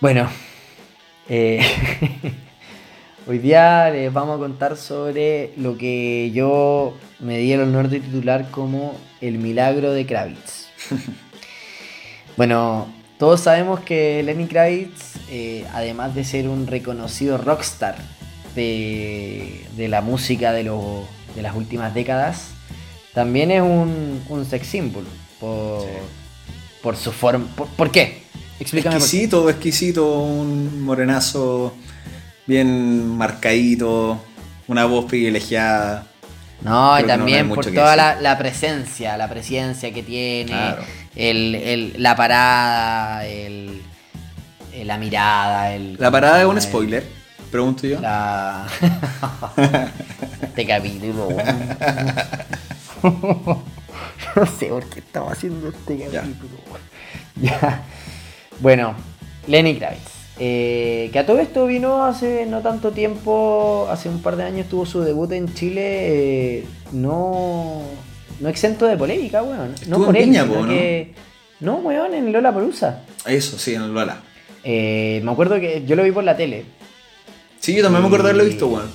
Bueno, eh, hoy día les vamos a contar sobre lo que yo me di el honor de titular como el milagro de Kravitz. bueno, todos sabemos que Lenny Kravitz, eh, además de ser un reconocido rockstar de, la música de, de, las últimas décadas, también es un, sex symbol por, por su forma. Por, qué? Explícame. Exquisito, exquisito, un morenazo bien marcadito, una voz privilegiada. No, y también por toda la, presencia, la presencia que tiene, la parada, el, la mirada. El, la parada es un spoiler, pregunto yo. La... este capítulo, No sé por qué estamos haciendo este capítulo, ya. Bueno, Lenny Kravitz. Eh, que a todo esto vino hace no tanto tiempo, hace un par de años tuvo su debut en Chile, eh, no, no exento de polémica, weón. No por él, sino que, ¿no? weón, en Lola Perusa. Eso, sí, en Lola. Eh, me acuerdo que yo lo vi por la tele. Sí, yo también me acuerdo haberlo visto, weón.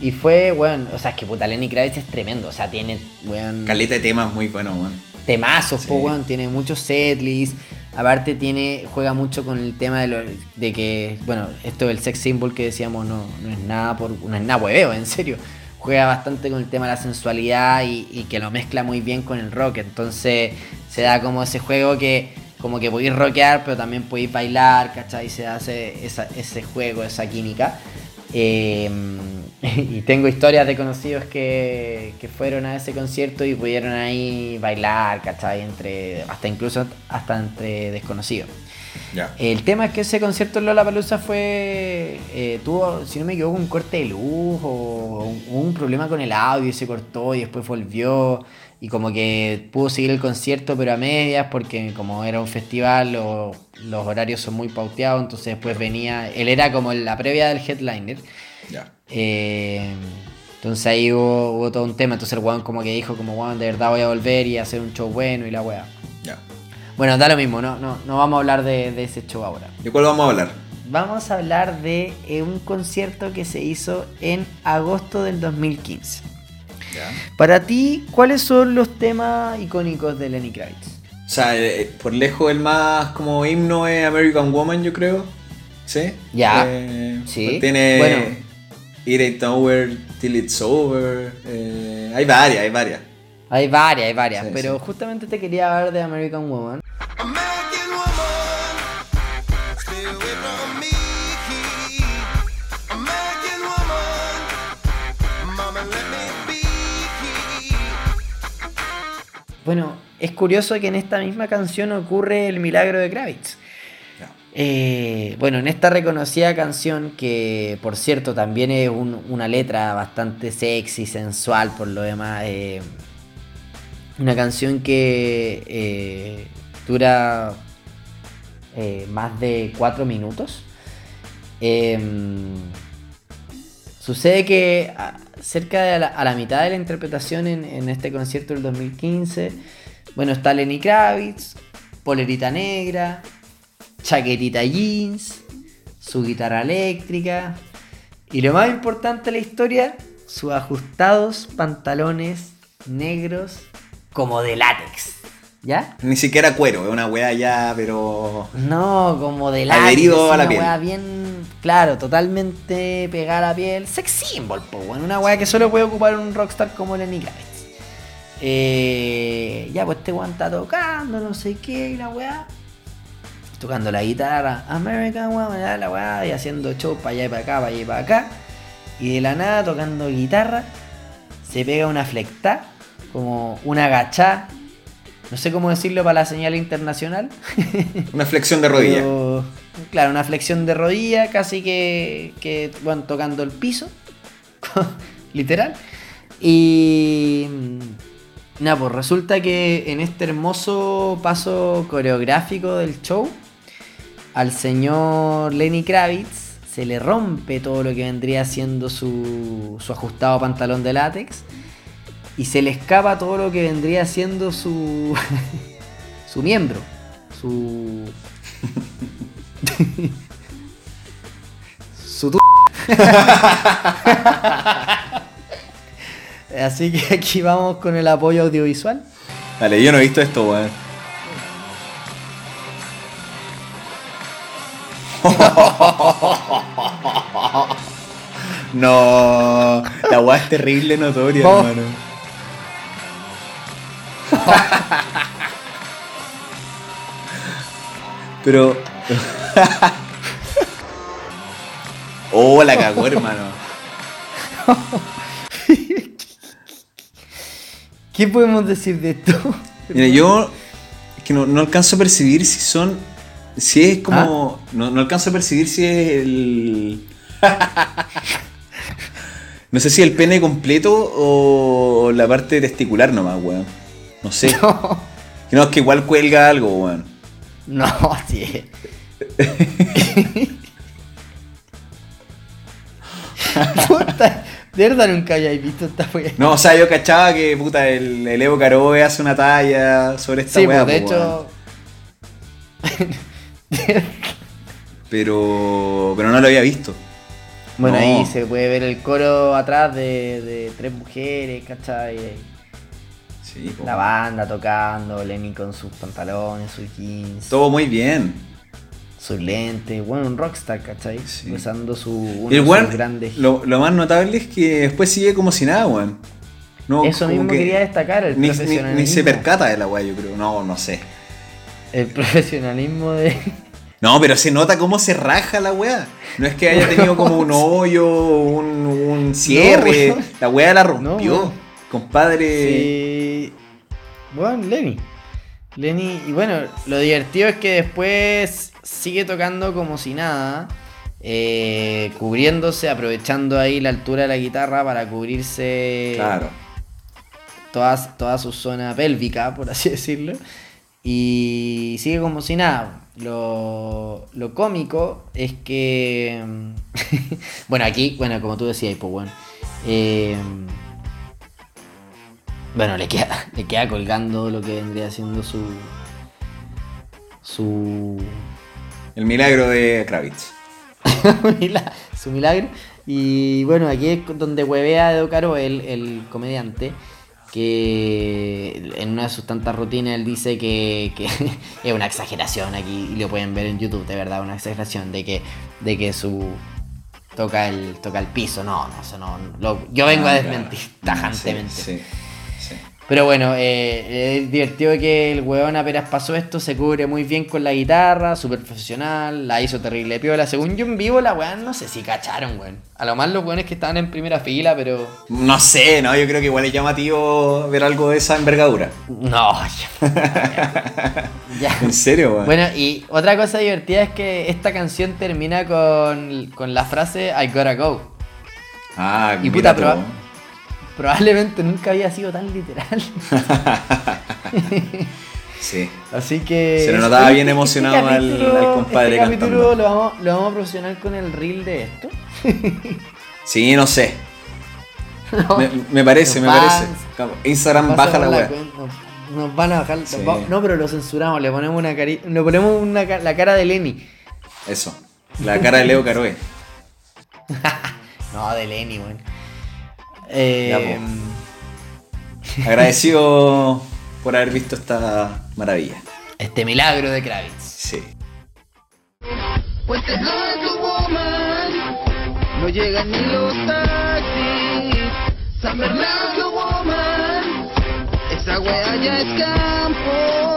Y fue, weón, o sea, es que puta, Lenny Kravitz es tremendo, o sea, tiene, weón... Caleta de temas muy buenos, weón. Temazos, weón, tiene muchos setlists Aparte tiene, juega mucho con el tema de, lo, de que, bueno, esto del sex symbol que decíamos no, no es nada por, no es nada hueveo, en serio. Juega bastante con el tema de la sensualidad y, que lo mezcla muy bien con el rock. Entonces se da como ese juego que como que podéis rockear, pero también podéis bailar, ¿cachai? Se hace ese juego, esa química. Em, y tengo historias de conocidos que, fueron a ese concierto y pudieron ahí bailar, ¿cachai? Entre, hasta incluso hasta entre desconocidos. El tema es que ese concierto en Lollapalooza fue. Eh, tuvo, si no me equivoco, un corte de luz o un problema con el audio y se cortó y después volvió y como que pudo seguir el concierto pero a medias porque como era un festival los horarios son muy pauteados, entonces después venía, él era como la previa del headliner. Ya. Eh, entonces ahí hubo, todo un tema, entonces el weón como que dijo como weón de verdad voy a volver y hacer un show bueno y la weá. Ya. Bueno, da lo mismo, no, no, no vamos a hablar de, de ese show ahora. ¿De cuál vamos a hablar? Vamos a hablar de eh, un concierto que se hizo en agosto del 2015. Para ti, ¿cuáles son los temas icónicos de Lenny Kravitz? O sea, eh, por lejos el más como himno es American Woman, yo creo. ¿Sí? Ya. Eh, sí. Tiene bueno. It Ain't Till It's Over. Eh, hay varias, hay varias. Hay varias, hay varias. pero justamente te quería hablar de American Woman. Bueno, es curioso que en esta misma canción ocurre el milagro de Kravitz. Eh, bueno, en esta reconocida canción, que por cierto también es una letra bastante sexy, sensual por lo demás, eh, una canción que eh, dura más de cuatro minutos. Em, sucede que cerca de a la, mitad de la interpretación en, este concierto del 2015, bueno, está Lenny Kravitz, polerita negra, chaquetita jeans, su guitarra eléctrica y lo más importante de la historia, sus ajustados pantalones negros como de látex. ¿Ya? Ni siquiera cuero, es una weá ya, pero. No, como de látex. Adherido a la una piel. bien Claro, totalmente pegar a piel. Sex symbol, po, bueno, una weá que solo puede ocupar un rockstar como Lenny Kravitz. Eh, ya, pues este weón está tocando, no sé qué, y la weá. Tocando la guitarra, American Woman, la weá, y haciendo show para allá y para acá, para allá y para acá. Y de la nada, tocando guitarra, se pega una flecta, como una agachá. No sé cómo decirlo para la señal internacional. Una flexión de rodilla. Claro, una flexión de rodilla, casi que, que bueno, tocando el piso, literal. Y mm, nada, pues resulta que en este hermoso paso coreográfico del show, al señor Lenny Kravitz se le rompe todo lo que vendría siendo su, su ajustado pantalón de látex y se le escapa todo lo que vendría siendo su, su miembro, su, Su Así que aquí vamos con el apoyo audiovisual. Dale, yo no he visto esto, weón. No, la weá es terrible notoria, Oh. hermano. Pero. oh, la cagó, hermano. ¿Qué podemos decir de esto? Mira, yo es que no, no alcanzo a percibir si son. Si es como. No, no alcanzo a percibir si es el. no sé si el pene completo o la parte testicular nomás, weón. No sé. No, No, es que igual cuelga algo, weón. no, sí. Puta, de verdad nunca había visto esta wea. No, o sea, yo cachaba que puta, el, el Evo Caroe hace una talla sobre esta Sí, weá, pues de po, hecho. Pero. Pero no lo había visto. Bueno, No. ahí se puede ver el coro atrás de, de tres mujeres, ¿cachai? Sí. La banda tocando, Lenny con sus pantalones, sus jeans, Todo muy bien. sus lentes. Bueno, un rockstar, ¿cachai? Sí. Usando su, uno el grandes. lo, lo más notable es que después sigue como si nada, weón. No, Eso mismo que quería destacar, el ni, ni se percata de la weá, yo creo. No, no sé. El profesionalismo de. No, pero se nota cómo se raja la weá. No es que haya tenido como un hoyo, un, un cierre. la weá la No, rompió. weón. Compadre. Sí. Bueno, Lenny. Lenny, y bueno, lo divertido es que después sigue tocando como si nada, eh, cubriéndose, aprovechando ahí la altura de la guitarra para cubrirse Claro. toda, toda su zona pélvica, por así decirlo. Y sigue como si nada. Lo, lo cómico es que. bueno, aquí, bueno, como tú decías, pues bueno. eh, bueno, le queda, le queda colgando lo que vendría siendo su. Su. El milagro de Kravitz. su milagro. Y bueno, aquí es donde huevea Edo Caro, el, el comediante, que en una de sus tantas rutinas él dice que, que es una exageración aquí, y lo pueden ver en YouTube, de verdad, una exageración de que, de que su toca el, toca el piso. No, no, eso no. lo- yo vengo a Ah, desmentir claro. tajantemente. Sí. Pero bueno, eh, es divertido que el weón apenas pasó esto, se cubre muy bien con la guitarra, súper profesional, la hizo terrible piola. Según yo en vivo, la weón no sé si cacharon, weón. A lo más los weones que estaban en primera fila, pero. No sé, no, yo creo que igual es llamativo ver algo de esa envergadura. No, ya. Ya. ¿En serio, weón? Bueno, y otra cosa divertida es que esta canción termina con, con la frase I gotta go. ah, y puta, proba- Probablemente nunca había sido tan literal. Sí. Así que. Se le notaba Oye, bien este- emocionado este al- capítulo- al compadre Este capítulo cantando. lo vamos, lo vamos a profesional con el reel de esto. Sí, no sé. Me, me parece, me parece. Instagram baja la cuen- Nos, nos van a bajar. Sí. No, pero lo censuramos. Le ponemos una cari le ponemos una la cara de Lenny. Eso. La cara de Leo Caroe. No, de Lenny, weón. Eh, Agradecido por haber visto esta maravilla. este milagro de Kravitz. Sí. Pues. No llegan ni los taxis. San Bernardo woman. Esa wea ya es campo.